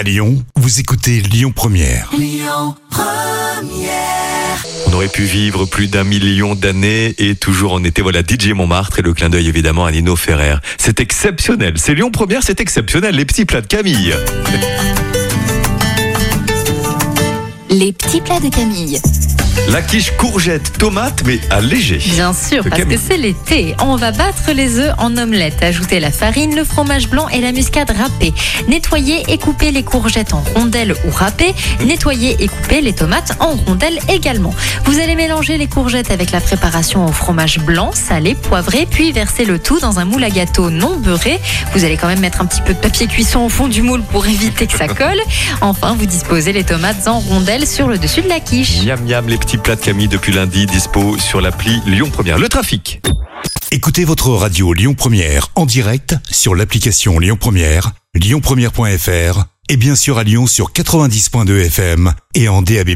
À Lyon, vous écoutez Lyon Première. On aurait pu vivre plus d'un million d'années et toujours en été. Voilà, DJ Montmartre et le clin d'œil évidemment à Nino Ferrer. C'est exceptionnel. C'est Lyon Première, c'est exceptionnel. Les petits plats de Camille. Les petits plats de Camille. La quiche courgette, tomate, mais allégée. Bien sûr, parce que c'est l'été. On va battre les œufs en omelette, ajouter la farine, le fromage blanc et la muscade râpée. Nettoyer et couper les courgettes en rondelles ou râpées. Nettoyer et couper les tomates en rondelles également. Vous allez mélanger les courgettes avec la préparation au fromage blanc, salé, poivré, puis verser le tout dans un moule à gâteau non beurré. Vous allez quand même mettre un petit peu de papier cuisson au fond du moule pour éviter que ça colle. Enfin, vous disposez les tomates en rondelles sur le dessus de la quiche. Miam miam, les petits plats de Camille depuis lundi, dispo sur l'appli Lyon Première. Le trafic. Écoutez votre radio Lyon Première en direct sur l'application Lyon Première, lyonpremière.fr et bien sûr à Lyon sur 90.2 FM et en DAB+.